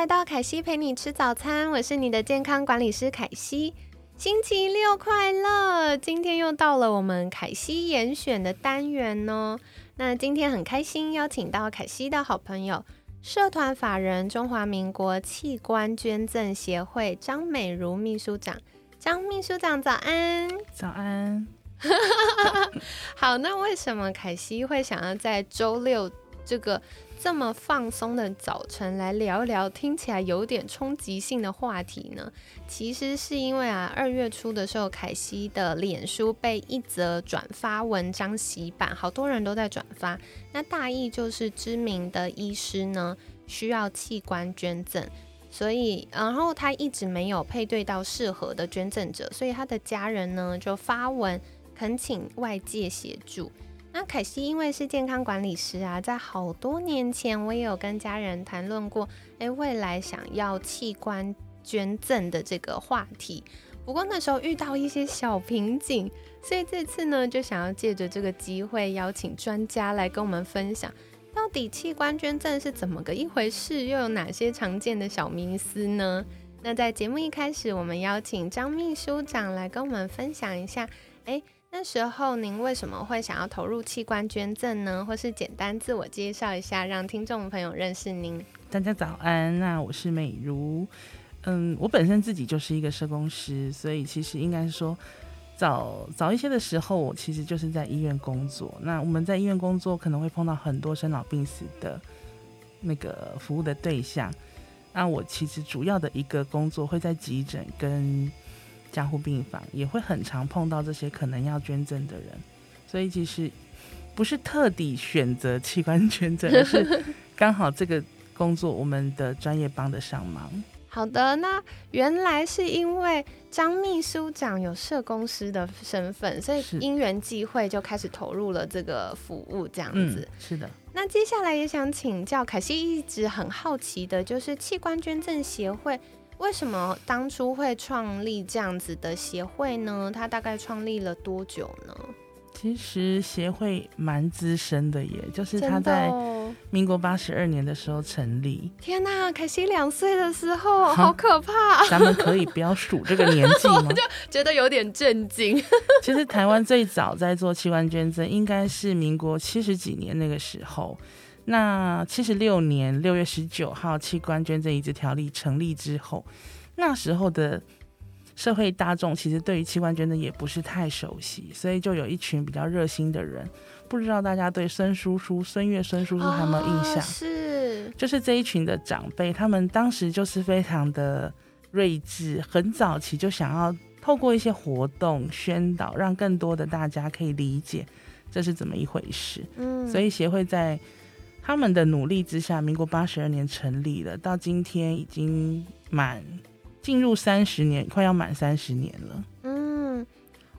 来到凯西陪你吃早餐，我是你的健康管理师凯西。星期六快乐！今天又到了我们凯西严选的单元哦。那今天很开心邀请到凯西的好朋友，社团法人中华民国器官捐赠协会张美如秘书长。张秘书长早安！早安。好，那为什么凯西会想要在周六这个？这么放松的早晨来聊一聊听起来有点冲击性的话题呢？其实是因为啊，二月初的时候，凯西的脸书被一则转发文章洗版，好多人都在转发。那大意就是知名的医师呢需要器官捐赠，所以然后他一直没有配对到适合的捐赠者，所以他的家人呢就发文恳请外界协助。那凯西因为是健康管理师啊，在好多年前我也有跟家人谈论过，诶，未来想要器官捐赠的这个话题。不过那时候遇到一些小瓶颈，所以这次呢，就想要借着这个机会邀请专家来跟我们分享，到底器官捐赠是怎么个一回事，又有哪些常见的小迷思呢？那在节目一开始，我们邀请张秘书长来跟我们分享一下，诶。那时候您为什么会想要投入器官捐赠呢？或是简单自我介绍一下，让听众朋友认识您。大家早安，那我是美如。嗯，我本身自己就是一个社工师，所以其实应该说早早一些的时候，我其实就是在医院工作。那我们在医院工作，可能会碰到很多生老病死的那个服务的对象。那我其实主要的一个工作会在急诊跟。加护病房也会很常碰到这些可能要捐赠的人，所以其实不是特地选择器官捐赠，而是 刚好这个工作我们的专业帮得上忙。好的，那原来是因为张秘书长有社公司的身份，所以因缘际会就开始投入了这个服务，这样子。是的。那接下来也想请教凯西，一直很好奇的就是器官捐赠协会。为什么当初会创立这样子的协会呢？它大概创立了多久呢？其实协会蛮资深的，耶，就是他在民国八十二年的时候成立。天哪，凯西两岁的时候，好可怕！咱们可以不要数这个年纪吗？就觉得有点震惊。其实台湾最早在做器官捐赠，应该是民国七十几年那个时候。那七十六年六月十九号，器官捐赠移植条例成立之后，那时候的社会大众其实对于器官捐赠也不是太熟悉，所以就有一群比较热心的人，不知道大家对孙叔叔、孙悦、孙叔叔还有没有印象？是，就是这一群的长辈，他们当时就是非常的睿智，很早期就想要透过一些活动宣导，让更多的大家可以理解这是怎么一回事。嗯，所以协会在。他们的努力之下，民国八十二年成立了，到今天已经满进入三十年，快要满三十年了。嗯，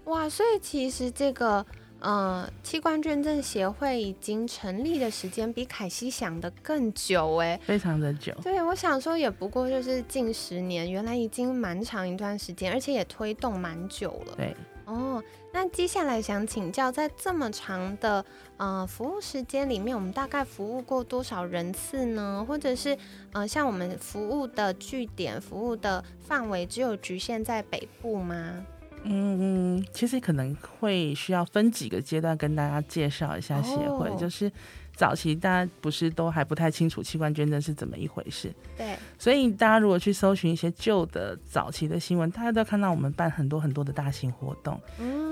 哇，所以其实这个呃器官捐赠协会已经成立的时间比凯西想的更久哎，非常的久。对，我想说也不过就是近十年，原来已经蛮长一段时间，而且也推动蛮久了。对。哦，那接下来想请教，在这么长的呃服务时间里面，我们大概服务过多少人次呢？或者是呃，像我们服务的据点、服务的范围，只有局限在北部吗？嗯嗯，其实可能会需要分几个阶段跟大家介绍一下协会，就是。早期大家不是都还不太清楚器官捐赠是怎么一回事，对，所以大家如果去搜寻一些旧的早期的新闻，大家都看到我们办很多很多的大型活动，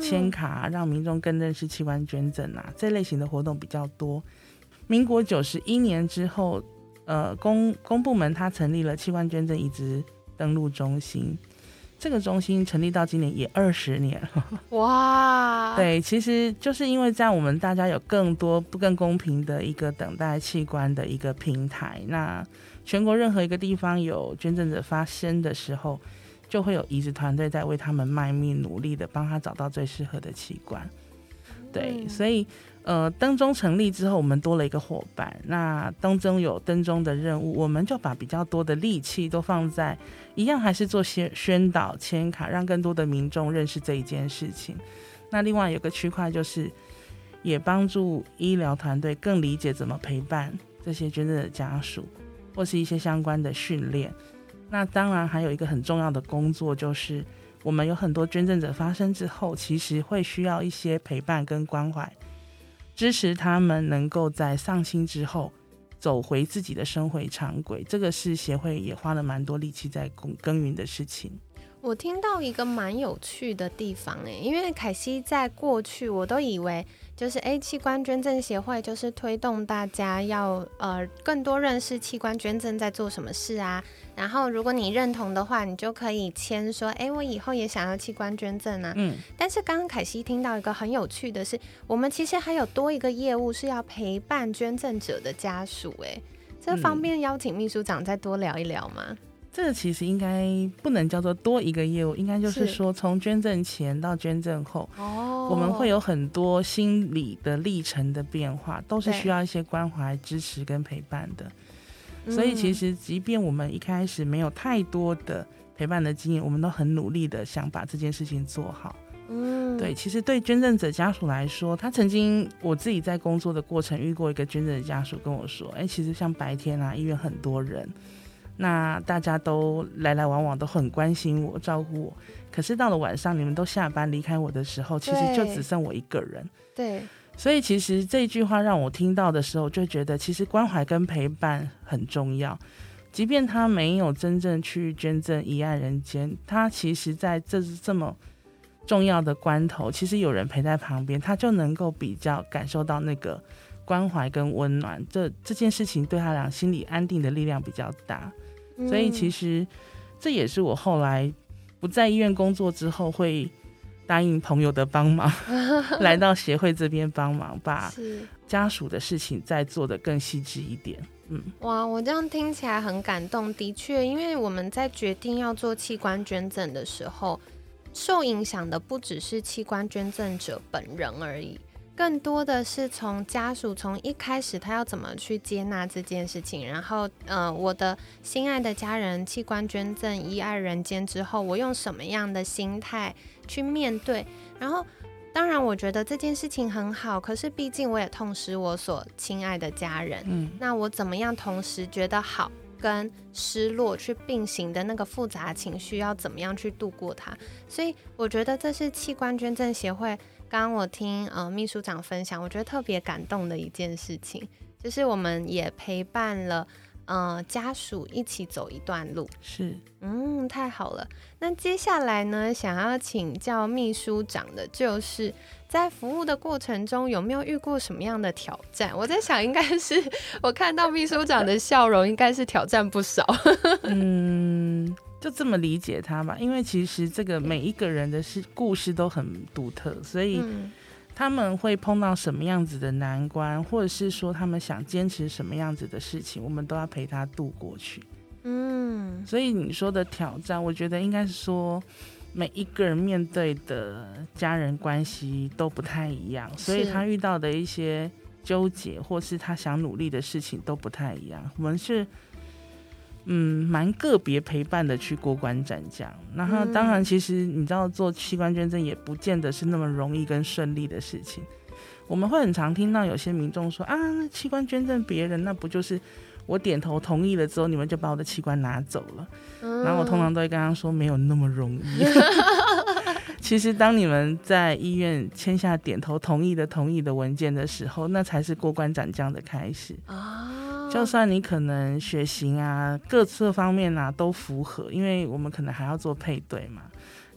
签卡让民众更认识器官捐赠啊，这类型的活动比较多。民国九十一年之后，呃，公公部门它成立了器官捐赠移植登录中心。这个中心成立到今年也二十年了，哇！对，其实就是因为这样，我们大家有更多不更公平的一个等待器官的一个平台，那全国任何一个地方有捐赠者发生的时候，就会有移植团队在为他们卖命，努力的帮他找到最适合的器官。对，所以呃，灯中成立之后，我们多了一个伙伴。那灯中有灯中的任务，我们就把比较多的力气都放在一样，还是做宣宣导、签卡，让更多的民众认识这一件事情。那另外有个区块就是，也帮助医疗团队更理解怎么陪伴这些捐赠的家属，或是一些相关的训练。那当然还有一个很重要的工作就是。我们有很多捐赠者发生之后，其实会需要一些陪伴跟关怀，支持他们能够在丧亲之后走回自己的生活常轨。这个是协会也花了蛮多力气在耕耕耘的事情。我听到一个蛮有趣的地方诶，因为凯西在过去我都以为。就是 A 器官捐赠协会就是推动大家要呃更多认识器官捐赠在做什么事啊，然后如果你认同的话，你就可以签说，哎，我以后也想要器官捐赠啊。嗯。但是刚刚凯西听到一个很有趣的是，我们其实还有多一个业务是要陪伴捐赠者的家属，哎，这方便邀请秘书长再多聊一聊吗？这个其实应该不能叫做多一个业务，应该就是说从捐赠前到捐赠后，哦，我们会有很多心理的历程的变化，都是需要一些关怀、支持跟陪伴的。所以其实，即便我们一开始没有太多的陪伴的经验，我们都很努力的想把这件事情做好。嗯，对，其实对捐赠者家属来说，他曾经我自己在工作的过程遇过一个捐赠者家属跟我说：“哎，其实像白天啊，医院很多人。”那大家都来来往往，都很关心我、照顾我。可是到了晚上，你们都下班离开我的时候，其实就只剩我一个人。对，所以其实这句话让我听到的时候，就觉得其实关怀跟陪伴很重要。即便他没有真正去捐赠一爱人间，他其实在这这么重要的关头，其实有人陪在旁边，他就能够比较感受到那个关怀跟温暖。这这件事情对他俩心理安定的力量比较大。所以其实这也是我后来不在医院工作之后，会答应朋友的帮忙，来到协会这边帮忙，把家属的事情再做的更细致一点。嗯，哇，我这样听起来很感动。的确，因为我们在决定要做器官捐赠的时候，受影响的不只是器官捐赠者本人而已。更多的是从家属从一开始他要怎么去接纳这件事情，然后呃我的心爱的家人器官捐赠一爱人间之后，我用什么样的心态去面对？然后当然我觉得这件事情很好，可是毕竟我也痛失我所亲爱的家人，嗯，那我怎么样同时觉得好跟失落去并行的那个复杂情绪要怎么样去度过它？所以我觉得这是器官捐赠协会。刚刚我听呃秘书长分享，我觉得特别感动的一件事情，就是我们也陪伴了呃家属一起走一段路。是，嗯，太好了。那接下来呢，想要请教秘书长的，就是在服务的过程中有没有遇过什么样的挑战？我在想，应该是 我看到秘书长的笑容，应该是挑战不少。嗯。就这么理解他吧，因为其实这个每一个人的事故事都很独特，所以他们会碰到什么样子的难关，或者是说他们想坚持什么样子的事情，我们都要陪他度过去。嗯，所以你说的挑战，我觉得应该是说每一个人面对的家人关系都不太一样，所以他遇到的一些纠结，或是他想努力的事情都不太一样。我们是。嗯，蛮个别陪伴的去过关斩将，然后当然，其实你知道做器官捐赠也不见得是那么容易跟顺利的事情。我们会很常听到有些民众说啊，器官捐赠别人，那不就是我点头同意了之后，你们就把我的器官拿走了？然后我通常都会跟他说，没有那么容易。其实当你们在医院签下点头同意的同意的文件的时候，那才是过关斩将的开始啊。就算你可能血型啊，各侧方面啊都符合，因为我们可能还要做配对嘛，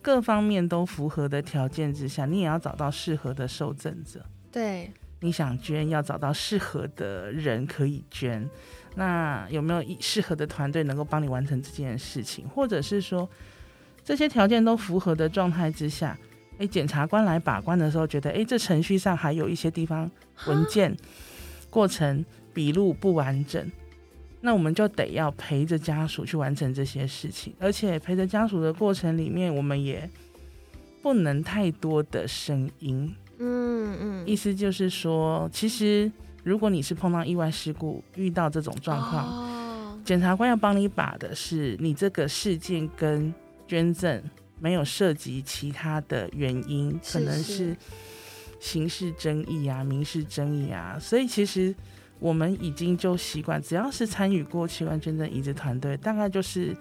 各方面都符合的条件之下，你也要找到适合的受赠者。对，你想捐，要找到适合的人可以捐。那有没有适合的团队能够帮你完成这件事情？或者是说，这些条件都符合的状态之下，诶，检察官来把关的时候，觉得诶，这程序上还有一些地方文件过程。笔录不完整，那我们就得要陪着家属去完成这些事情，而且陪着家属的过程里面，我们也不能太多的声音。嗯嗯，意思就是说，其实如果你是碰到意外事故，遇到这种状况，哦，检察官要帮你把的是你这个事件跟捐赠没有涉及其他的原因，可能是是刑事争议啊、民事争议啊，所以其实我们已经就习惯，只要是参与过器官捐赠移植团队，大概就是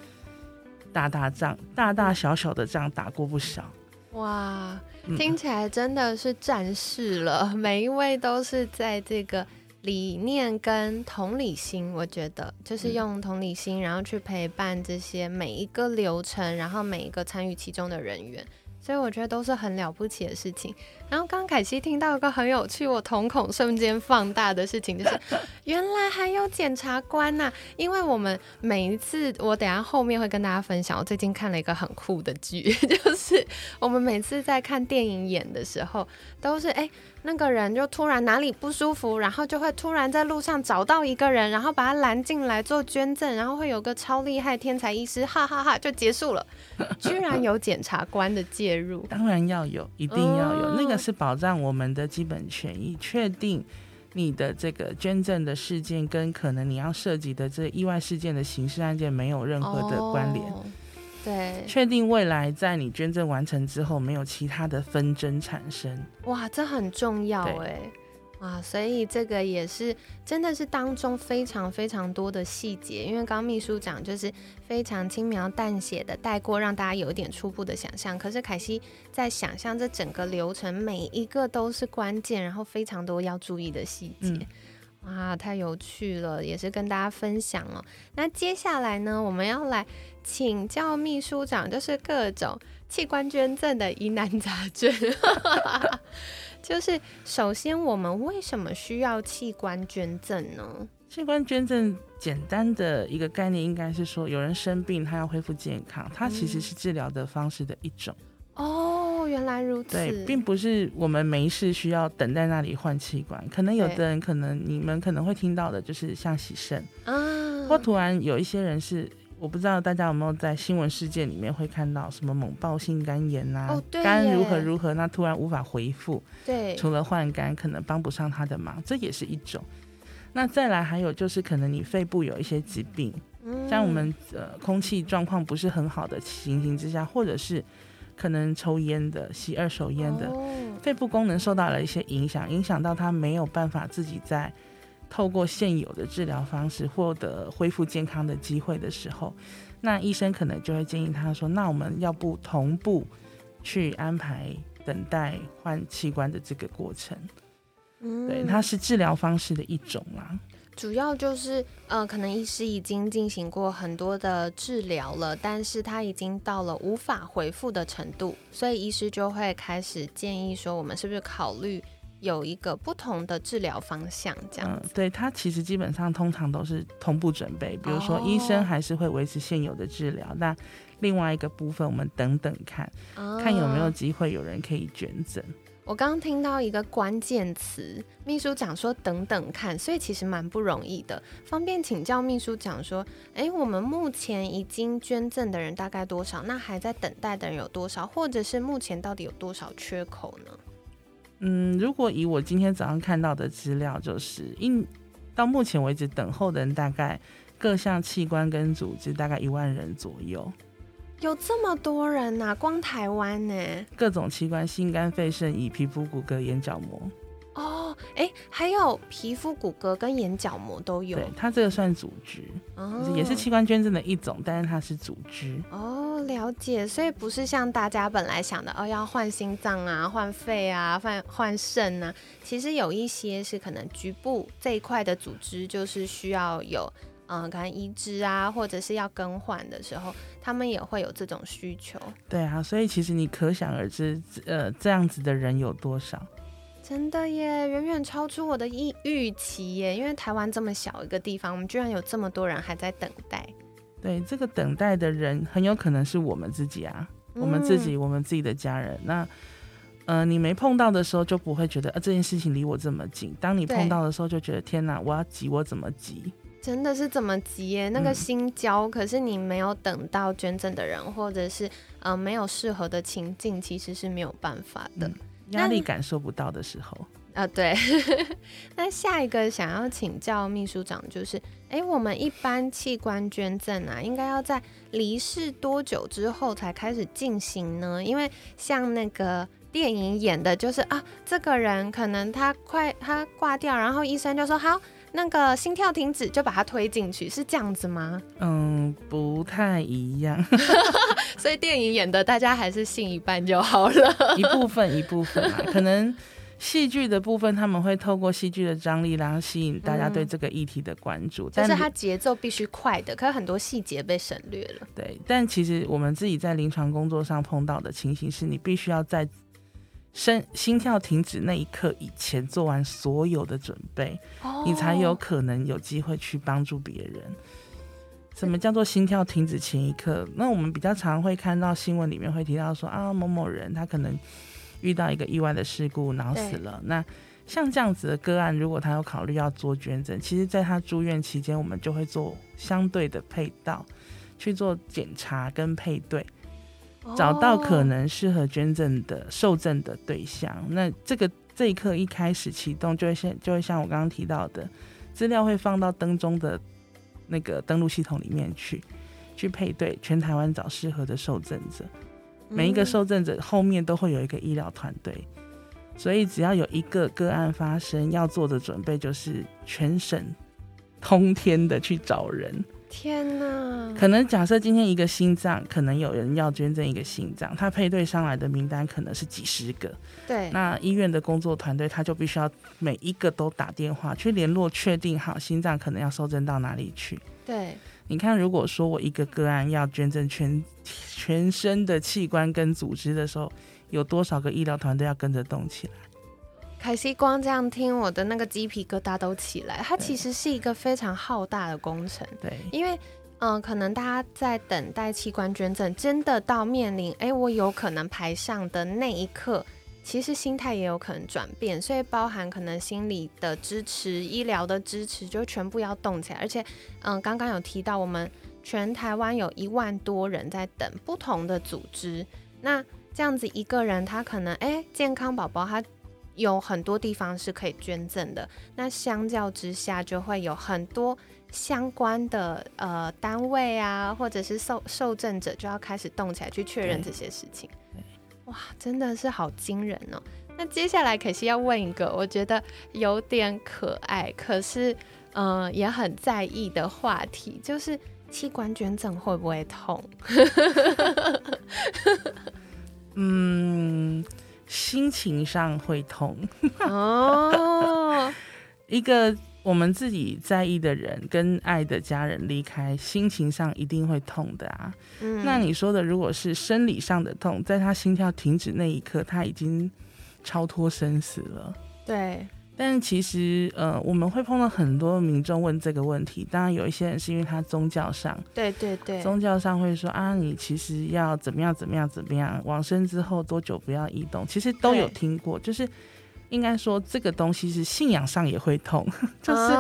大大仗，大大小小的仗打过不少。哇，嗯听起来真的是战士了，每一位都是在这个理念跟同理心，我觉得就是嗯用同理心，然后去陪伴这些每一个流程，然后每一个参与其中的人员。所以我觉得都是很了不起的事情。然后刚刚凯西听到一个很有趣，我瞳孔瞬间放大的事情，就是 原来还有检察官呐、因为我们每一次，我等下后面会跟大家分享，我最近看了一个很酷的剧，就是我们每次在看电影演的时候，都是哎、那个人就突然哪里不舒服，然后就会突然在路上找到一个人，然后把他拦进来做捐赠，然后会有个超厉害天才医师，哈哈哈就结束了。居然有检察官的介入，当然要有，一定要有，哦那个是保障我们的基本权益，确定你的这个捐赠的事件跟可能你要涉及的这意外事件的刑事案件没有任何的关联，哦对，确定未来在你捐赠完成之后没有其他的纷争产生。哇，这很重要对哎。哇，所以这个也是真的是当中非常非常多的细节，因为刚刚秘书长就是非常轻描淡写的带过，让大家有一点初步的想象。可是凯西在想象这整个流程，每一个都是关键，然后非常多要注意的细节。嗯哇，太有趣了，也是跟大家分享哦。那接下来呢，我们要来请教秘书长，就是各种器官捐赠的疑难杂症。就是首先，我们为什么需要器官捐赠呢？器官捐赠简单的一个概念应该是说，有人生病他要恢复健康，它其实是治疗的方式的一种。哦，原来如此。对，并不是我们没事需要等在那里换器官。可能有的人，可能你们可能会听到的，就是像洗肾，啊，或突然有一些人是，我不知道大家有没有在新闻事件里面会看到什么猛爆性肝炎呐、哦对肝如何如何，那突然无法回复，对，除了换肝，可能帮不上他的忙，这也是一种。那再来还有就是，可能你肺部有一些疾病，嗯。像我们呃空气状况不是很好的情形之下，或者是可能抽烟的、吸二手烟的，哦。肺部功能受到了一些影响，影响到他没有办法自己在透过现有的治疗方式获得恢复健康的机会的时候，那医生可能就会建议他说：“那我们要不同步去安排等待换器官的这个过程？”嗯对，它是治疗方式的一种啦。主要就是呃，可能医师已经进行过很多的治疗了，但是他已经到了无法回复的程度，所以医师就会开始建议说，我们是不是考虑有一个不同的治疗方向，这样嗯，对，它其实基本上通常都是同步准备，比如说医哦生还是会维持现有的治疗，那另外一个部分我们等等看，啊看有没有机会有人可以捐赠。我刚刚听到一个关键词，秘书长说等等看，所以其实蛮不容易的。方便请教秘书长说，诶，我们目前已经捐赠的人大概多少？那还在等待的人有多少？或者是目前到底有多少缺口呢？嗯，如果以我今天早上看到的资料，就是一到目前为止等候的人大概各项器官跟组织大概一万人左右，有这么多人呐、光台湾呢？各种器官，心肝肺肾胰皮肤骨骼眼角膜，哦，诶，还有皮肤、骨骼跟眼角膜都有对，，它这个算组织，哦也是器官捐赠的一种，但是它是组织。哦，了解，所以不是像大家本来想的哦，要换心脏啊、换肺啊、换换肾啊，其实有一些是可能局部这一块的组织，就是需要有嗯，可能移植啊，或者是要更换的时候，他们也会有这种需求。对啊，所以其实你可想而知，呃，这样子的人有多少？真的耶，远远超出我的预预期耶！因为台湾这么小一个地方，我们居然有这么多人还在等待。对，这个等待的人很有可能是我们自己啊，我们自己，我们自己的家人。那，呃，你没碰到的时候就不会觉得，呃，这件事情离我这么近。当你碰到的时候，就觉得天哪，我要急，我怎么急？真的是怎么急耶？那个心焦，可是你没有等到捐赠的人，或者是呃没有适合的情境，其实是没有办法的。压力感受不到的时候，啊对。那下一个想要请教秘书长，就是，哎，我们一般器官捐赠啊，应该要在离世多久之后才开始进行呢？因为像那个。电影演的就是啊，这个人可能他快他挂掉，然后医生就说好，那个心跳停止，就把它推进去，是这样子吗？嗯，不太一样。所以电影演的，大家还是信一半就好了。一部分一部分嘛，可能戏剧的部分他们会透过戏剧的张力，然后吸引大家对这个议题的关注。但是它节奏必须快的，可是很多细节被省略了。对，但其实我们自己在临床工作上碰到的情形是，你必须要在。心心跳停止那一刻以前做完所有的准备，你才有可能有机会去帮助别人。什么叫做心跳停止前一刻？那我们比较常会看到新闻里面会提到说啊，某某人他可能遇到一个意外的事故脑死了。那像这样子的个案，如果他有考虑要做捐赠，其实在他住院期间，我们就会做相对的配套去做检查跟配对。找到可能适合捐赠的受赠的对象，那这个这一刻一开始启动，就会像就会像我刚刚提到的，资料会放到登中的那个登录系统里面去，去配对全台湾找适合的受赠者，每一个受赠者后面都会有一个医疗团队，所以只要有一个个案发生，要做的准备就是全省通天的去找人。天呐！可能假设今天一个心脏，可能有人要捐赠一个心脏，他配对上来的名单可能是几十个。对，那医院的工作团队他就必须要每一个都打电话去联络，确定好心脏可能要收赠到哪里去。对，你看，如果说我一个个案要捐赠全全身的器官跟组织的时候，有多少个医疗团队要跟着动起来？凯西光这样听，我的那个鸡皮疙瘩都起来。它其实是一个非常浩大的工程。对，因为嗯，可能大家在等待器官捐赠，真的到面临哎，我有可能排上的那一刻，其实心态也有可能转变。所以包含可能心理的支持、医疗的支持，就全部要动起来。而且嗯，刚刚有提到，我们全台湾有一万多人在等不同的组织。那这样子一个人，他可能哎，健康宝宝他。有很多地方是可以捐赠的，那相较之下，就会有很多相关的呃单位啊，或者是受受赠者就要开始动起来去确认这些事情。哇，真的是好惊人哦！那接下来可惜要问一个，我觉得有点可爱，可是嗯也很在意的话题，就是器官捐赠会不会痛？嗯。心情上会痛哦，一个我们自己在意的人跟爱的家人离开，心情上一定会痛的啊。那你说的如果是生理上的痛，在他心跳停止那一刻，他已经超脱生死了。对。但其实，呃，我们会碰到很多民众问这个问题。当然，有一些人是因为他宗教上，对对对，宗教上会说啊，你其实要怎么样怎么样怎么样，往生之后多久不要移动，其实都有听过。就是应该说，这个东西是信仰上也会痛，就是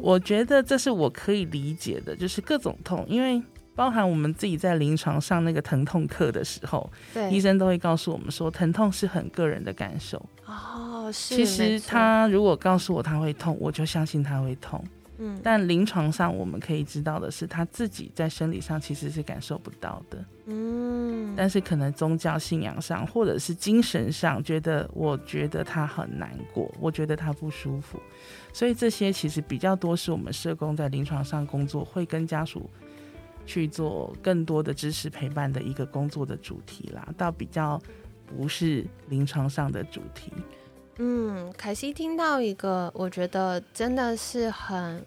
我觉得这是我可以理解的，就是各种痛，因为。包含我们自己在临床上那个疼痛课的时候，对医生都会告诉我们说，疼痛是很个人的感受。哦，是。其实他如果告诉我他会痛，我就相信他会痛。嗯。但临床上我们可以知道的是，他自己在生理上其实是感受不到的。嗯。但是可能宗教信仰上，或者是精神上，觉得我觉得他很难过，我觉得他不舒服，所以这些其实比较多是我们社工在临床上工作会跟家属。去做更多的支持陪伴的一个工作的主题啦，倒比较不是临床上的主题。嗯，凯西听到一个，我觉得真的是很，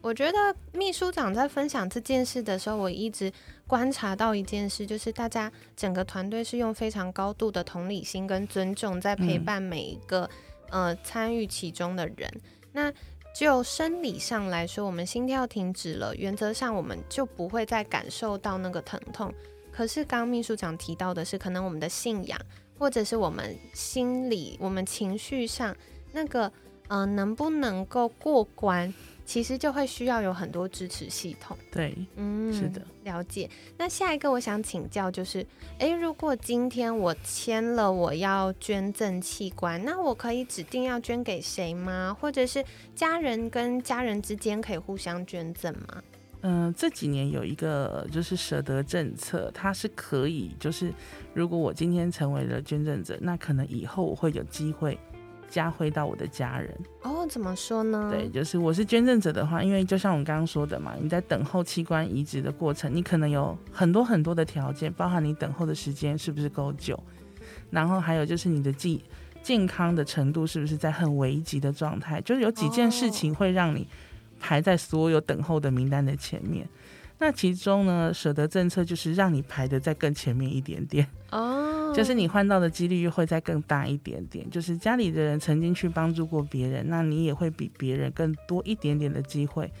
我觉得秘书长在分享这件事的时候，我一直观察到一件事，就是大家整个团队是用非常高度的同理心跟尊重在陪伴每一个呃参与其中的人。那就生理上来说，我们心跳停止了，原则上我们就不会再感受到那个疼痛。可是刚秘书长提到的是，可能我们的信仰，或者是我们心理、我们情绪上那个，嗯，能不能够过关？其实就会需要有很多支持系统。对，嗯，是的，了解。那下一个我想请教就是，诶，如果今天我签了我要捐赠器官，那我可以指定要捐给谁吗？或者是家人跟家人之间可以互相捐赠吗？嗯，这几年有一个就是舍得政策，它是可以，就是如果我今天成为了捐赠者，那可能以后我会有机会加回到我的家人。哦，怎么说呢？对，就是我是捐赠者的话，因为就像我刚刚说的嘛，你在等候器官移植的过程，你可能有很多很多的条件，包含你等候的时间是不是够久，然后还有就是你的健健康的程度是不是在很危急的状态，就是有几件事情会让你。排在所有等候的名单的前面，那其中呢，舍得政策就是让你排的再更前面一点点哦，就是你换到的几率会再更大一点点。就是家里的人曾经去帮助过别人，那你也会比别人更多一点点的机会，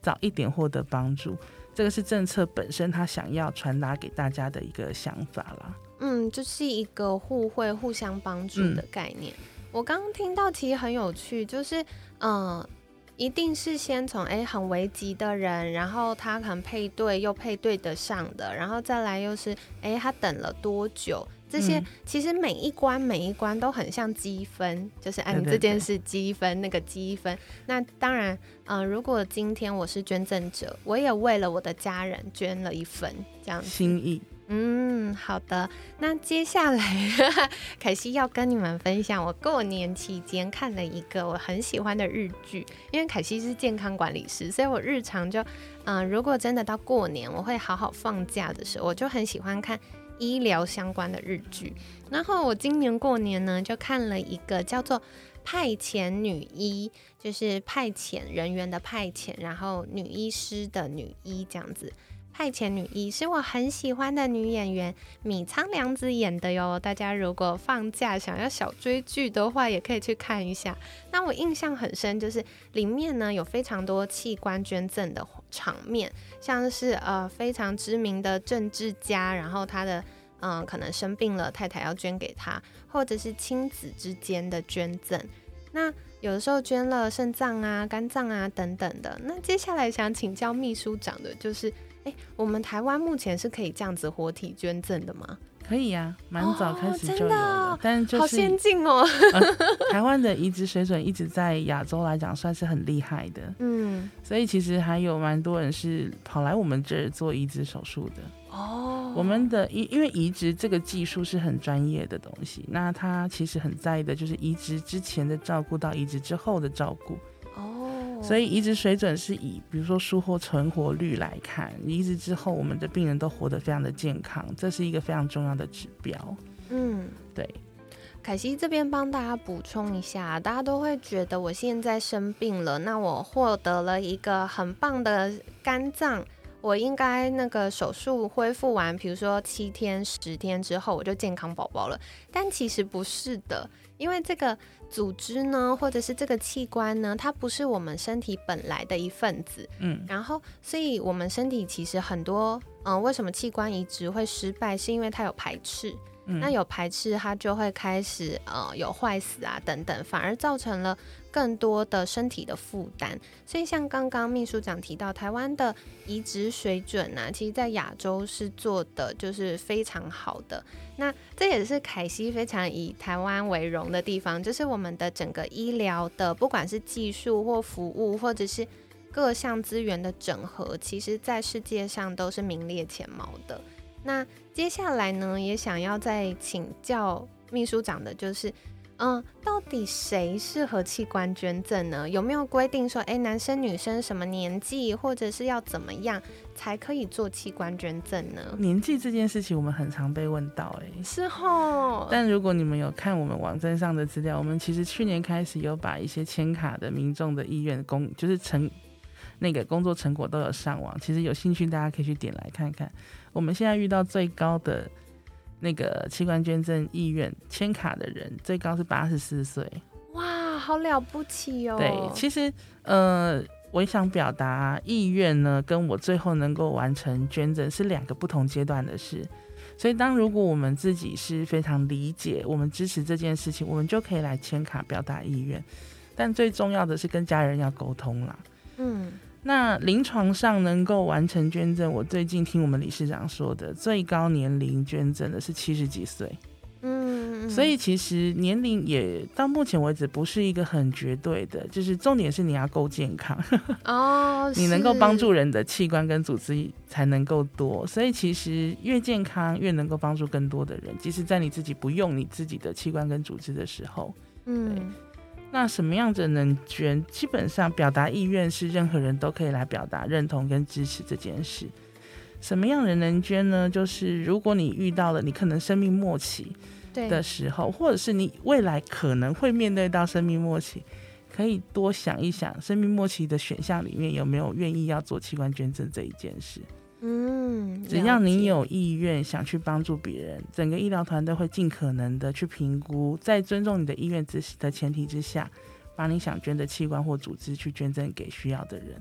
早一点获得帮助。这个是政策本身他想要传达给大家的一个想法啦。嗯，就是一个互惠、互相帮助的概念。我刚刚听到其实很有趣，就是嗯。一定是先从哎很危急的人，然后他可能配对又配对得上的，然后再来又是哎他等了多久，这些其实每一关每一关都很像积分，就是按这件事积分那个积分。那当然，嗯，如果今天我是捐赠者，我也为了我的家人捐了一份这样心意。嗯，好的。那接下来，凯西要跟你们分享，我过年期间看了一个我很喜欢的日剧。因为凯西是健康管理师，所以我日常就，嗯，如果真的到过年，我会好好放假的时候，我就很喜欢看医疗相关的日剧。然后我今年过年呢，就看了一个叫做《派遣女医》，就是派遣人员的派遣，然后女医师的女医这样子。派遣女一是我很喜欢的女演员米仓凉子演的哟。大家如果放假想要小追剧的话，也可以去看一下。那我印象很深，就是里面呢有非常多器官捐赠的场面，像是呃非常知名的政治家，然后他的嗯可能生病了，太太要捐给他，或者是亲子之间的捐赠。那有的时候捐了肾脏啊、肝脏啊等等的。那接下来想请教秘书长的就是。哎，我们台湾目前是可以这样子活体捐赠的吗？可以呀，蛮早开始就有了，但就是好先进哦。台湾的移植水准一直在亚洲来讲算是很厉害的，嗯，所以其实还有蛮多人是跑来我们这儿做移植手术的哦。我们的因因为移植这个技术是很专业的东西，那他其实很在意的就是移植之前的照顾到移植之后的照顾。所以移植水准是以，比如说术后存活率来看，移植之后我们的病人都活得非常的健康，这是一个非常重要的指标。嗯，对。凯西这边帮大家补充一下，大家都会觉得我现在生病了，那我获得了一个很棒的肝脏，我应该那个手术恢复完，比如说七天、十天之后，我就健康宝宝了。但其实不是的，因为这个。组织呢，或者是这个器官呢，它不是我们身体本来的一份子，嗯，然后，所以我们身体其实很多，嗯，为什么器官移植会失败，是因为它有排斥。那有排斥，它就会开始呃有坏死啊等等，反而造成了更多的身体的负担。所以像刚刚秘书长提到，台湾的移植水准呢，其实在亚洲是做的就是非常好的。那这也是凯西非常以台湾为荣的地方，就是我们的整个医疗的不管是技术或服务，或者是各项资源的整合，其实在世界上都是名列前茅的。那接下来呢，也想要再请教秘书长的，就是，嗯，到底谁适合器官捐赠呢？有没有规定说，哎，男生女生什么年纪，或者是要怎么样才可以做器官捐赠呢？年纪这件事情，我们很常被问到，哎，是哦。但如果你们有看我们网站上的资料，我们其实去年开始有把一些签卡的民众的意愿公，就是成那个工作成果都有上网，其实有兴趣大家可以去点来看看。我们现在遇到最高的那个器官捐赠意愿签卡的人，最高是八十四岁。哇，好了不起哦！对，其实呃，我想表达意愿呢，跟我最后能够完成捐赠是两个不同阶段的事。所以，当如果我们自己是非常理解，我们支持这件事情，我们就可以来签卡表达意愿。但最重要的是跟家人要沟通啦。嗯，那临床上能够完成捐赠，我最近听我们理事长说的，最高年龄捐赠的是七十几岁。嗯，所以其实年龄也到目前为止不是一个很绝对的，就是重点是你要够健康哦，你能够帮助人的器官跟组织才能够多。所以其实越健康越能够帮助更多的人，即使在你自己不用你自己的器官跟组织的时候，嗯，那什么样子能捐？基本上表达意愿是任何人都可以来表达认同跟支持这件事。什么样人能捐呢？就是如果你遇到了你可能生命末期。的时候，或者是你未来可能会面对到生命末期，可以多想一想，生命末期的选项里面有没有愿意要做器官捐赠这一件事。嗯，只要你有意愿想去帮助别人，整个医疗团队会尽可能的去评估，在尊重你的意愿之的前提之下，把你想捐的器官或组织去捐赠给需要的人。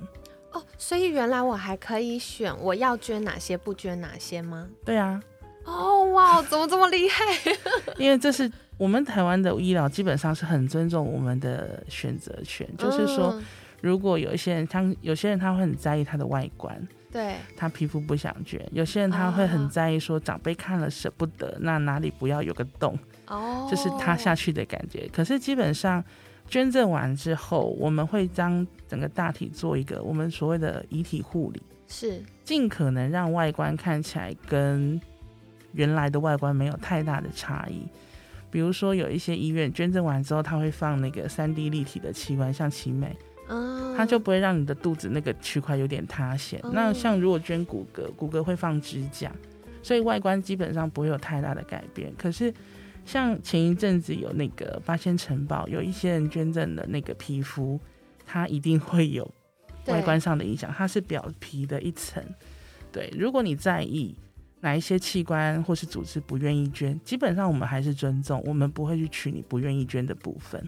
哦，所以原来我还可以选我要捐哪些，不捐哪些吗？对啊。哦哇，怎么这么厉害？因为这是我们台湾的医疗，基本上是很尊重我们的选择权。就是说，如果有一些人，他有些人他会很在意他的外观，对，他皮肤不想捐；有些人他会很在意说长辈看了舍不得，那哪里不要有个洞，哦，就是塌下去的感觉。可是基本上捐赠完之后，我们会将整个大体做一个我们所谓的遗体护理，是。尽可能让外观看起来跟。原来的外观没有太大的差异，比如说有一些医院捐赠完之后，他会放那个三 D 立体的器官，像奇美，它就不会让你的肚子那个区块有点塌陷。那像如果捐骨骼，骨骼会放支架，所以外观基本上不会有太大的改变。可是像前一阵子有那个八仙城堡，有一些人捐赠的那个皮肤，它一定会有外观上的影响，它是表皮的一层。对，如果你在意。哪一些器官或是组织不愿意捐，基本上我们还是尊重，我们不会去取你不愿意捐的部分。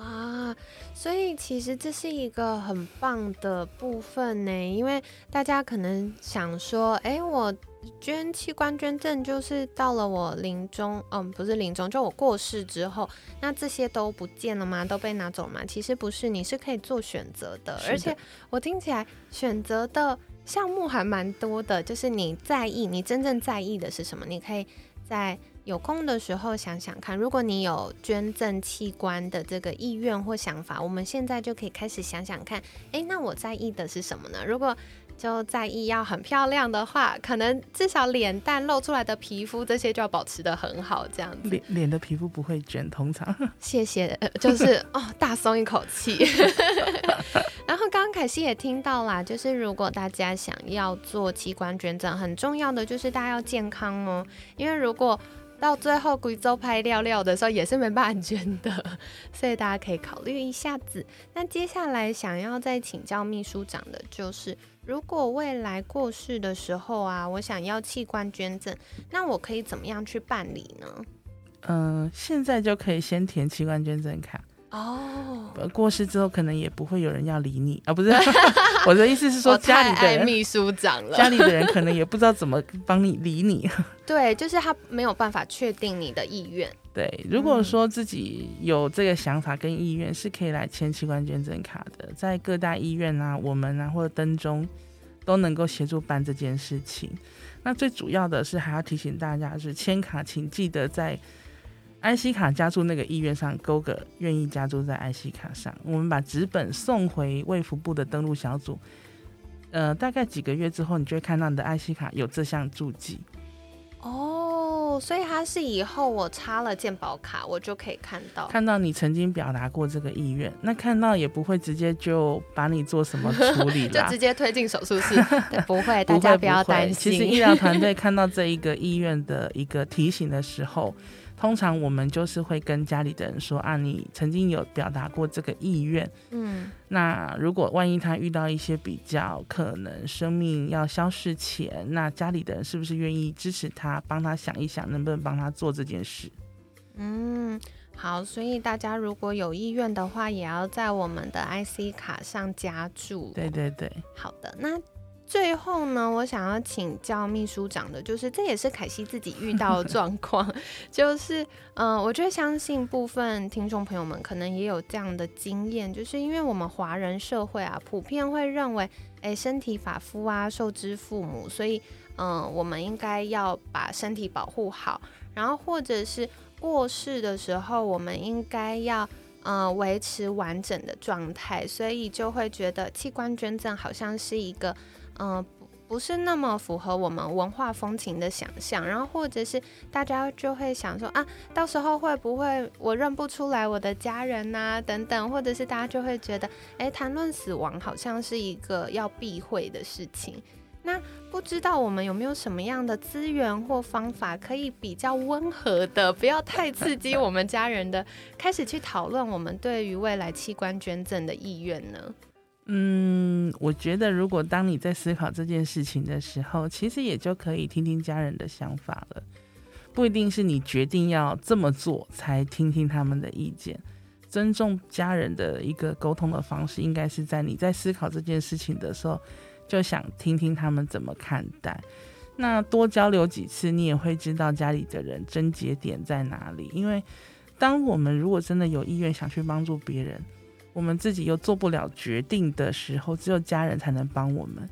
哇，所以其实这是一个很棒的部分呢，因为大家可能想说，哎，我捐器官捐赠就是到了我临终，嗯，不是临终，就我过世之后，那这些都不见了吗？都被拿走了吗？其实不是，你是可以做选择的，而且我听起来选择的。项目还蛮多的，就是你在意，你真正在意的是什么？你可以在有空的时候想想看。如果你有捐赠器官的这个意愿或想法，我们现在就可以开始想想看。诶，那我在意的是什么呢？如果就在意要很漂亮的话，可能至少脸蛋露出来的皮肤这些就要保持的很好，这样子。脸脸的皮肤不会卷，通常。谢谢，就是 哦，大松一口气。然后刚刚凯西也听到啦，就是如果大家想要做器官捐赠，很重要的就是大家要健康哦，因为如果到最后贵州拍料料的时候，也是没办法捐的，所以大家可以考虑一下子。那接下来想要再请教秘书长的就是。如果未来过世的时候啊，我想要器官捐赠，那我可以怎么样去办理呢？嗯，现在就可以先填器官捐赠卡哦。过世之后，可能也不会有人要理你啊，不是？我的意思是说，家里的秘书长了，家里的人可能也不知道怎么帮你理你。对，就是他没有办法确定你的意愿。对，如果说自己有这个想法跟意愿，是可以来签器官捐赠卡的，在各大医院啊、我们啊或者登中都能够协助办这件事情。那最主要的是还要提醒大家，是签卡请记得在 IC 卡加注那个意愿上勾个愿意加注在 IC 卡上。我们把纸本送回卫福部的登录小组，呃，大概几个月之后，你就会看到你的 IC 卡有这项注记。哦，所以它是以后我插了健保卡，我就可以看到看到你曾经表达过这个意愿，那看到也不会直接就把你做什么处理 就直接推进手术室，不会，大家不要担心。其实医疗团队 看到这一个意愿的一个提醒的时候。通常我们就是会跟家里的人说啊，你曾经有表达过这个意愿，嗯，那如果万一他遇到一些比较可能生命要消逝前，那家里的人是不是愿意支持他，帮他想一想能不能帮他做这件事？嗯，好，所以大家如果有意愿的话，也要在我们的 IC 卡上加注。对对对，好的，那。最后呢，我想要请教秘书长的，就是这也是凯西自己遇到的 状况，就是嗯，我觉得相信部分听众朋友们可能也有这样的经验，就是因为我们华人社会啊，普遍会认为，哎，身体发肤啊，受之父母，所以嗯，我们应该要把身体保护好，然后或者是过世的时候，我们应该要。呃，维持完整的状态，所以就会觉得器官捐赠好像是一个，嗯，不不是那么符合我们文化风情的想象。然后或者是大家就会想说啊，到时候会不会我认不出来我的家人呐？等等，或者是大家就会觉得，哎，谈论死亡好像是一个要避讳的事情。那不知道我们有没有什么样的资源或方法，可以比较温和的，不要太刺激我们家人的，开始去讨论我们对于未来器官捐赠的意愿呢？嗯，我觉得如果当你在思考这件事情的时候，其实也就可以听听家人的想法了，不一定是你决定要这么做才听听他们的意见。尊重家人的一个沟通的方式，应该是在你在思考这件事情的时候。就想听听他们怎么看待，那多交流几次，你也会知道家里的人症结点在哪里。因为当我们如果真的有意愿想去帮助别人，我们自己又做不了决定的时候，只有家人才能帮我们。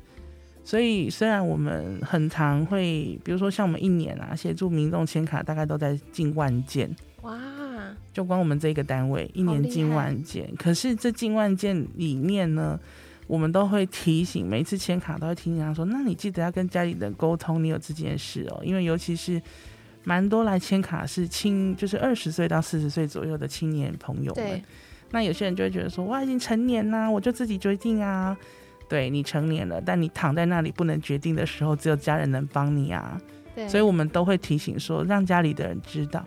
所以虽然我们很常会，比如说像我们一年啊，协助民众签卡，大概都在近万件。哇！就光我们这个单位一年近万件，可是这近万件里面呢？我们都会提醒，每一次签卡都会提醒他说：“那你记得要跟家里人沟通，你有这件事哦。”因为尤其是蛮多来签卡是青，就是二十岁到四十岁左右的青年朋友们。那有些人就会觉得说：“我已经成年啦，我就自己决定啊。”对你成年了，但你躺在那里不能决定的时候，只有家人能帮你啊。对，所以我们都会提醒说，让家里的人知道，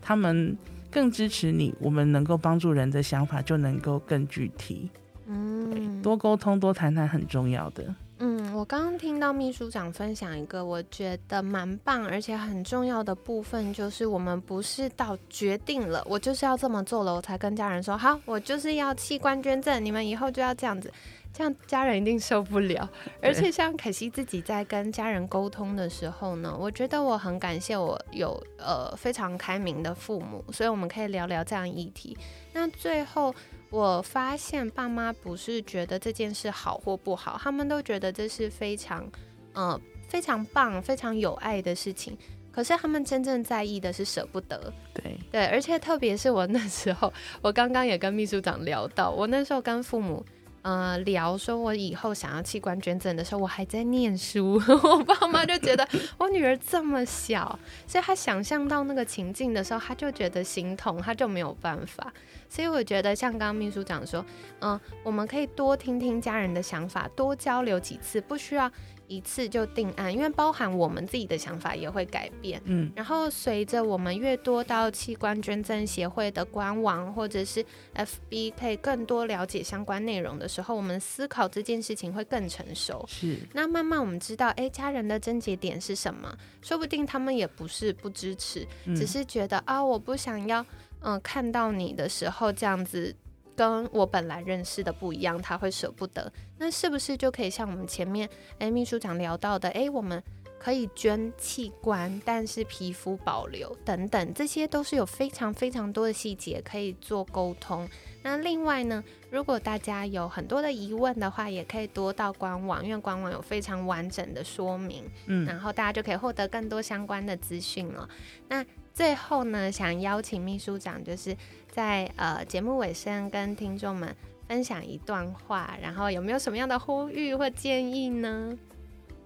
他们更支持你，我们能够帮助人的想法就能够更具体。嗯，多沟通、多谈谈很重要的。嗯，我刚刚听到秘书长分享一个我觉得蛮棒而且很重要的部分，就是我们不是到决定了，我就是要这么做了，我才跟家人说好，我就是要器官捐赠，你们以后就要这样子，这样家人一定受不了。而且像凯西自己在跟家人沟通的时候呢，我觉得我很感谢我有呃非常开明的父母，所以我们可以聊聊这样议题。那最后。我发现爸妈不是觉得这件事好或不好，他们都觉得这是非常，呃，非常棒、非常有爱的事情。可是他们真正在意的是舍不得。对对，而且特别是我那时候，我刚刚也跟秘书长聊到，我那时候跟父母。呃，聊说我以后想要器官捐赠的时候，我还在念书，我爸妈就觉得 我女儿这么小，所以他想象到那个情境的时候，他就觉得心痛，他就没有办法。所以我觉得像刚刚秘书长说，嗯，我们可以多听听家人的想法，多交流几次，不需要。一次就定案，因为包含我们自己的想法也会改变。嗯，然后随着我们越多到器官捐赠协会的官网或者是 FB，可以更多了解相关内容的时候，我们思考这件事情会更成熟。是，那慢慢我们知道，哎，家人的症结点是什么？说不定他们也不是不支持，只是觉得啊，我不想要，嗯，看到你的时候这样子。跟我本来认识的不一样，他会舍不得。那是不是就可以像我们前面诶秘书长聊到的，诶，我们可以捐器官，但是皮肤保留等等，这些都是有非常非常多的细节可以做沟通。那另外呢，如果大家有很多的疑问的话，也可以多到官网，因为官网有非常完整的说明，嗯，然后大家就可以获得更多相关的资讯了。那最后呢，想邀请秘书长就是。在呃节目尾声跟听众们分享一段话，然后有没有什么样的呼吁或建议呢？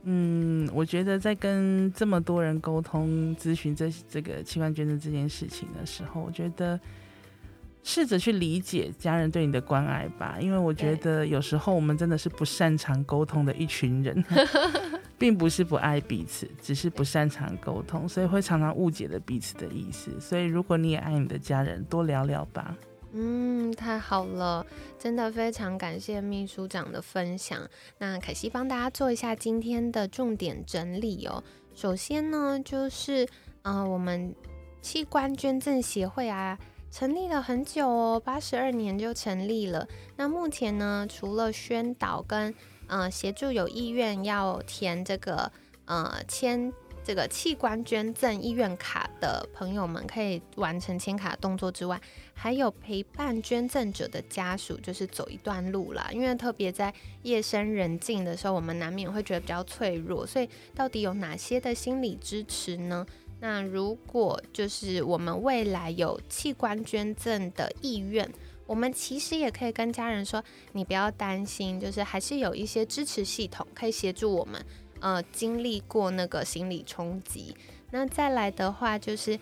嗯，我觉得在跟这么多人沟通咨询这这个器官捐赠这件事情的时候，我觉得试着去理解家人对你的关爱吧，因为我觉得有时候我们真的是不擅长沟通的一群人。并不是不爱彼此，只是不擅长沟通，所以会常常误解了彼此的意思。所以，如果你也爱你的家人，多聊聊吧。嗯，太好了，真的非常感谢秘书长的分享。那凯西帮大家做一下今天的重点整理哦。首先呢，就是呃，我们器官捐赠协会啊，成立了很久哦，八十二年就成立了。那目前呢，除了宣导跟呃协助有意愿要填这个呃签。这个器官捐赠意愿卡的朋友们可以完成签卡动作之外，还有陪伴捐赠者的家属，就是走一段路啦。因为特别在夜深人静的时候，我们难免会觉得比较脆弱，所以到底有哪些的心理支持呢？那如果就是我们未来有器官捐赠的意愿，我们其实也可以跟家人说，你不要担心，就是还是有一些支持系统可以协助我们。呃，经历过那个心理冲击，那再来的话就是，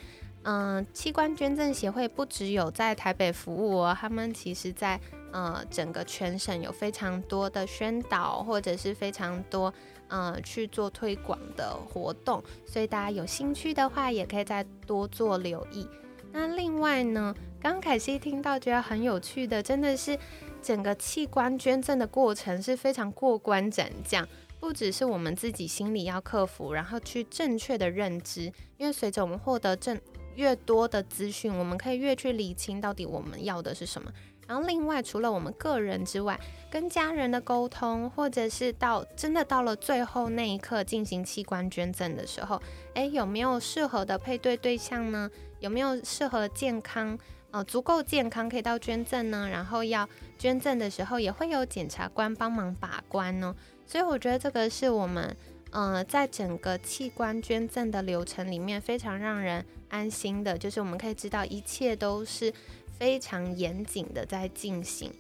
嗯，器官捐赠协会不只有在台北服务哦，他们其实在呃整个全省有非常多的宣导，或者是非常多呃去做推广的活动，所以大家有兴趣的话，也可以再多做留意。那另外呢，刚刚凯西听到觉得很有趣的，真的是整个器官捐赠的过程是非常过关斩将。不只是我们自己心里要克服，然后去正确的认知，因为随着我们获得正越多的资讯，我们可以越去理清到底我们要的是什么。然后另外，除了我们个人之外，跟家人的沟通，或者是到真的到了最后那一刻进行器官捐赠的时候，诶，有没有适合的配对对象呢？有没有适合健康呃足够健康可以到捐赠呢？然后要捐赠的时候，也会有检察官帮忙把关呢。所以我觉得这个是我们，呃，在整个器官捐赠的流程里面非常让人安心的，就是我们可以知道一切都是非常严谨的在进行。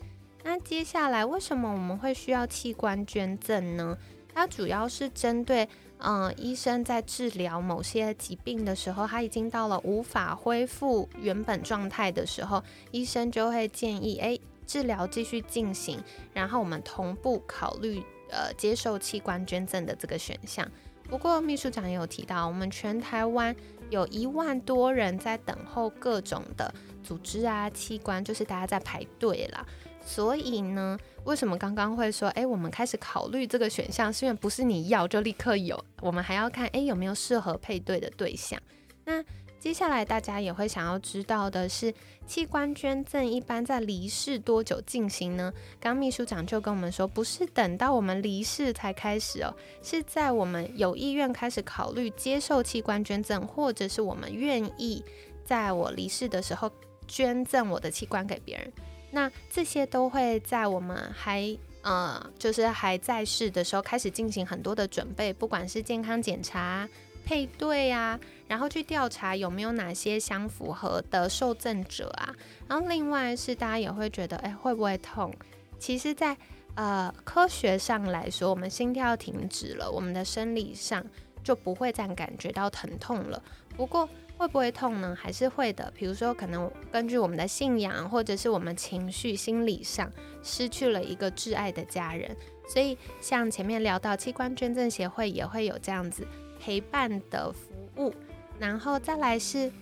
那接下来为什么我们会需要器官捐赠呢？它主要是针对，嗯，医生在治疗某些疾病的时候，他已经到了无法恢复原本状态的时候，医生就会建议，哎，治疗继续进行，然后我们同步考虑。呃，接受器官捐赠的这个选项。不过秘书长也有提到，我们全台湾有一万多人在等候各种的组织啊器官，就是大家在排队啦。所以呢，为什么刚刚会说，哎，我们开始考虑这个选项，是因为不是你要就立刻有，我们还要看，哎，有没有适合配对的对象。那接下来大家也会想要知道的是，器官捐赠一般在离世多久进行呢？刚秘书长就跟我们说，不是等到我们离世才开始哦，是在我们有意愿开始考虑接受器官捐赠，或者是我们愿意在我离世的时候捐赠我的器官给别人。那这些都会在我们还呃就是还在世的时候开始进行很多的准备，不管是健康检查。配对啊，然后去调查有没有哪些相符合的受赠者啊，然后另外是大家也会觉得，哎，会不会痛？其实，在呃科学上来说，我们心跳停止了，我们的生理上就不会再感觉到疼痛了。不过会不会痛呢？还是会的。比如说，可能根据我们的信仰，或者是我们情绪、心理上失去了一个挚爱的家人，所以像前面聊到器官捐赠协会也会有这样子。陪伴的服务，然后再来是，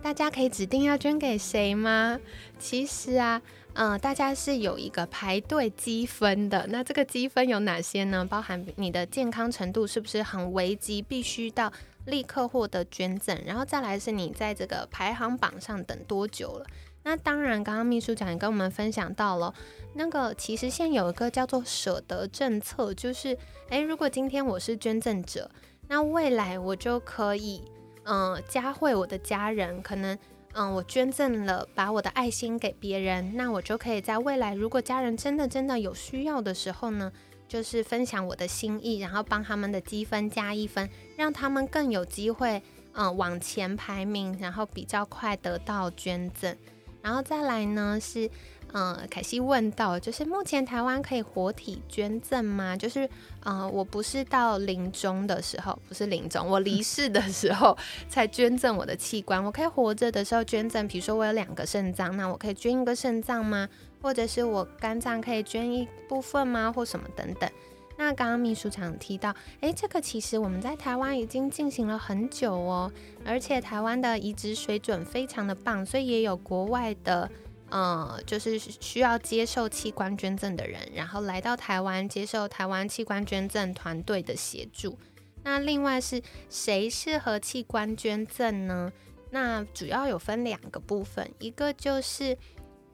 大家可以指定要捐给谁吗？其实啊，嗯，大家是有一个排队积分的。那这个积分有哪些呢？包含你的健康程度是不是很危急，必须到立刻获得捐赠，然后再来是你在这个排行榜上等多久了。那当然，刚刚秘书长也跟我们分享到了，那个其实现有一个叫做舍得政策，就是，诶，如果今天我是捐赠者，那未来我就可以，嗯，加惠我的家人，可能，嗯，我捐赠了，把我的爱心给别人，那我就可以在未来，如果家人真的真的有需要的时候呢，就是分享我的心意，然后帮他们的积分加一分，让他们更有机会，嗯，往前排名，然后比较快得到捐赠。然后再来呢是，嗯，凯西问到，就是目前台湾可以活体捐赠吗？就是，嗯，我不是到临终的时候，不是临终，我离世的时候 才捐赠我的器官，我可以活着的时候捐赠。比如说我有两个肾脏，那我可以捐一个肾脏吗？或者是我肝脏可以捐一部分吗？或什么等等。那刚刚秘书长提到，诶，这个其实我们在台湾已经进行了很久哦，而且台湾的移植水准非常的棒，所以也有国外的，呃，就是需要接受器官捐赠的人，然后来到台湾接受台湾器官捐赠团队的协助。那另外是谁适合器官捐赠呢？那主要有分两个部分，一个就是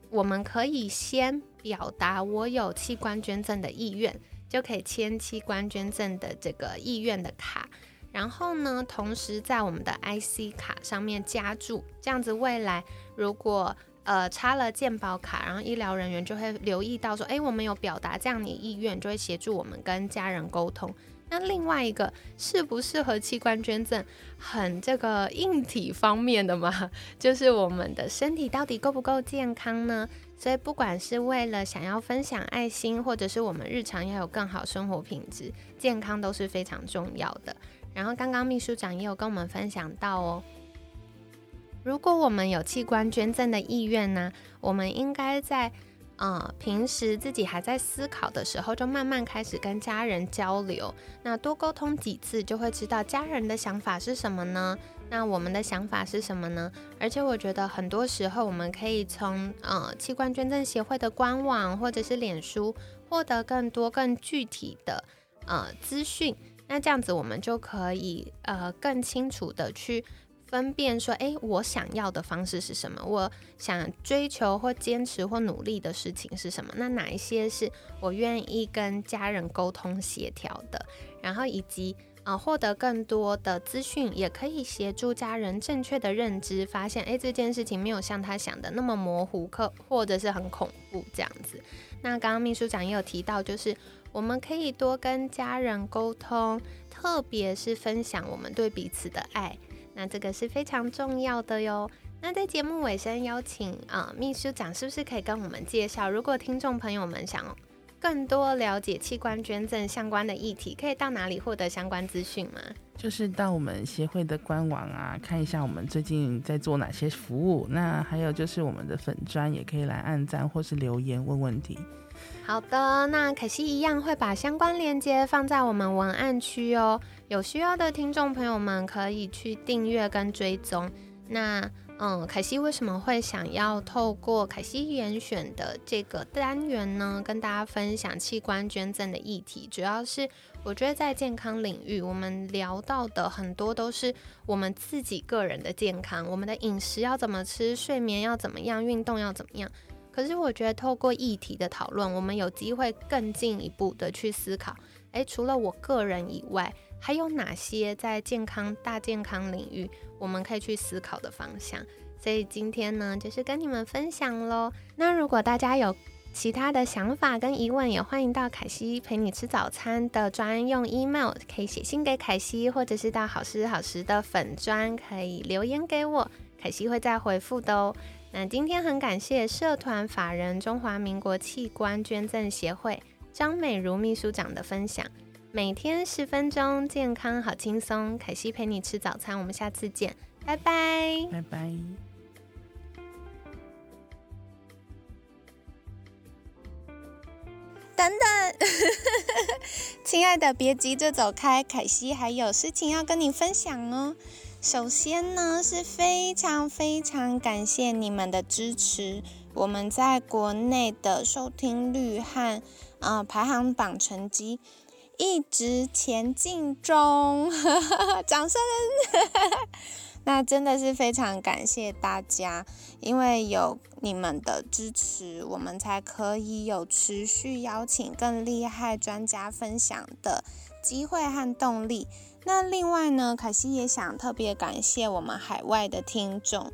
我们可以先表达我有器官捐赠的意愿。就可以签器官捐赠的这个意愿的卡。然后呢，同时在我们的 IC 卡上面加注，这样子未来如果呃插了健保卡，然后医疗人员就会留意到说，哎，我们有表达这样的意愿，就会协助我们跟家人沟通。那另外一个适不适合器官捐赠，很这个硬体方面的嘛，就是我们的身体到底够不够健康呢？所以不管是为了想要分享爱心，或者是我们日常要有更好生活品质，健康都是非常重要的。然后刚刚秘书长也有跟我们分享到哦，如果我们有器官捐赠的意愿呢，我们应该在呃平时自己还在思考的时候，就慢慢开始跟家人交流。那多沟通几次，就会知道家人的想法是什么呢？那我们的想法是什么呢？而且我觉得很多时候，我们可以从呃器官捐赠协会的官网或者是脸书，获得更多更具体的呃资讯。那这样子，我们就可以呃更清楚的去分辨说，诶，我想要的方式是什么？我想追求或坚持或努力的事情是什么？那哪一些是我愿意跟家人沟通协调的？然后以及啊，获得更多的资讯，也可以协助家人正确的认知，发现诶，这件事情没有像他想的那么模糊，可或者是很恐怖这样子。那刚刚秘书长也有提到，就是。我们可以多跟家人沟通，特别是分享我们对彼此的爱，那这个是非常重要的哟。那在节目尾声，邀请啊秘书长，是不是可以跟我们介绍，如果听众朋友们想更多了解器官捐赠相关的议题，可以到哪里获得相关资讯吗？就是到我们协会的官网啊，看一下我们最近在做哪些服务。那还有就是我们的粉砖，也可以来按赞或是留言问问题。好的，那可惜一样会把相关链接放在我们文案区哦。有需要的听众朋友们可以去订阅跟追踪。那嗯，凯西为什么会想要透过凯西严选的这个单元呢，跟大家分享器官捐赠的议题？主要是我觉得在健康领域，我们聊到的很多都是我们自己个人的健康，我们的饮食要怎么吃，睡眠要怎么样，运动要怎么样。可是我觉得透过议题的讨论，我们有机会更进一步的去思考，诶，除了我个人以外，还有哪些在健康大健康领域我们可以去思考的方向？所以今天呢，就是跟你们分享喽。那如果大家有其他的想法跟疑问，也欢迎到凯西陪你吃早餐的专用 email，可以写信给凯西，或者是到好时好时的粉专可以留言给我，凯西会再回复的哦。那今天很感谢社团法人中华民国器官捐赠协会张美如秘书长的分享。每天十分钟，健康好轻松。凯西陪你吃早餐，我们下次见，拜拜，拜拜。等等，亲爱的，别急着走开，凯西还有事情要跟你分享哦。首先呢，是非常非常感谢你们的支持，我们在国内的收听率和呃排行榜成绩一直前进中，掌声！那真的是非常感谢大家，因为有你们的支持，我们才可以有持续邀请更厉害专家分享的机会和动力。那另外呢，凯西也想特别感谢我们海外的听众，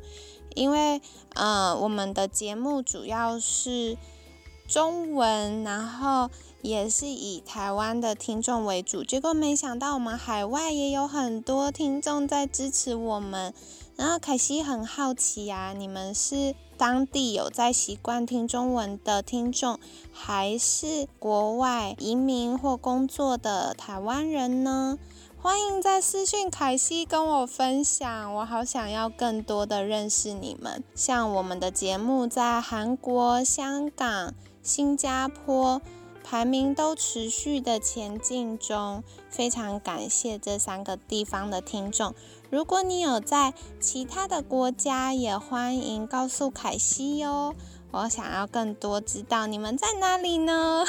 因为呃，我们的节目主要是中文，然后也是以台湾的听众为主。结果没想到我们海外也有很多听众在支持我们。然后凯西很好奇啊，你们是当地有在习惯听中文的听众，还是国外移民或工作的台湾人呢？欢迎在私讯凯西跟我分享，我好想要更多的认识你们。像我们的节目在韩国、香港、新加坡排名都持续的前进中，非常感谢这三个地方的听众。如果你有在其他的国家，也欢迎告诉凯西哟，我想要更多知道你们在哪里呢？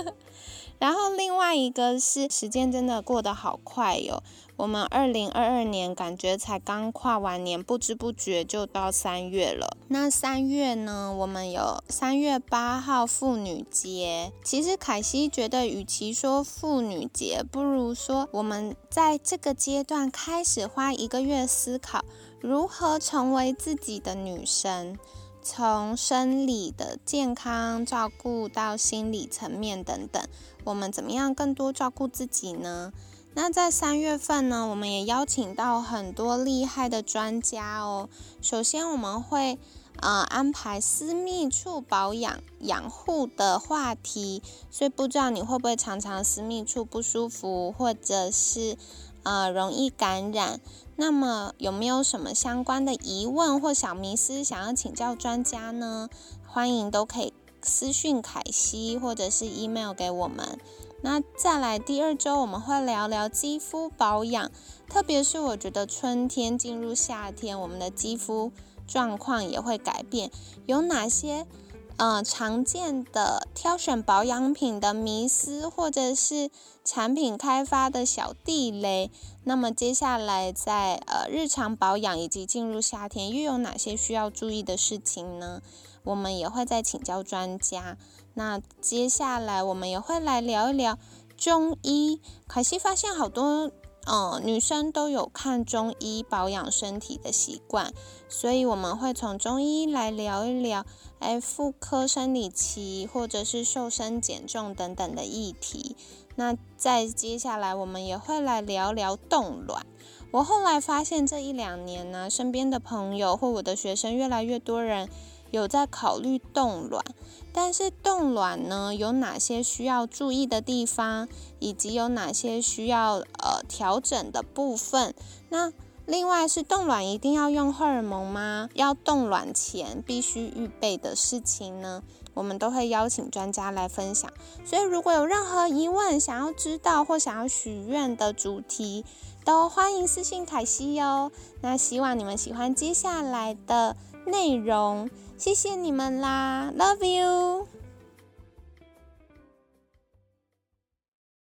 然后另外一个是时间真的过得好快哟，我们二零二二年感觉才刚跨完年，不知不觉就到三月了。那三月呢，我们有三月八号妇女节。其实凯西觉得，与其说妇女节，不如说我们在这个阶段开始花一个月思考如何成为自己的女神。从生理的健康照顾到心理层面等等，我们怎么样更多照顾自己呢？那在三月份呢，我们也邀请到很多厉害的专家哦。首先，我们会呃安排私密处保养养护的话题，所以不知道你会不会常常私密处不舒服，或者是呃容易感染。那么有没有什么相关的疑问或小迷思想要请教专家呢？欢迎都可以私讯凯西或者是 email 给我们。那再来第二周我们会聊聊肌肤保养，特别是我觉得春天进入夏天，我们的肌肤状况也会改变，有哪些？呃，常见的挑选保养品的迷思，或者是产品开发的小地雷。那么接下来在呃日常保养以及进入夏天，又有哪些需要注意的事情呢？我们也会再请教专家。那接下来我们也会来聊一聊中医。凯西发现好多。嗯，女生都有看中医保养身体的习惯，所以我们会从中医来聊一聊，哎，妇科生理期或者是瘦身减重等等的议题。那再接下来，我们也会来聊聊冻卵。我后来发现这一两年呢，身边的朋友或我的学生越来越多人有在考虑冻卵。但是冻卵呢，有哪些需要注意的地方，以及有哪些需要呃调整的部分？那另外是冻卵一定要用荷尔蒙吗？要冻卵前必须预备的事情呢？我们都会邀请专家来分享。所以如果有任何疑问，想要知道或想要许愿的主题，都欢迎私信凯西哟。那希望你们喜欢接下来的内容。谢谢你们啦，Love you。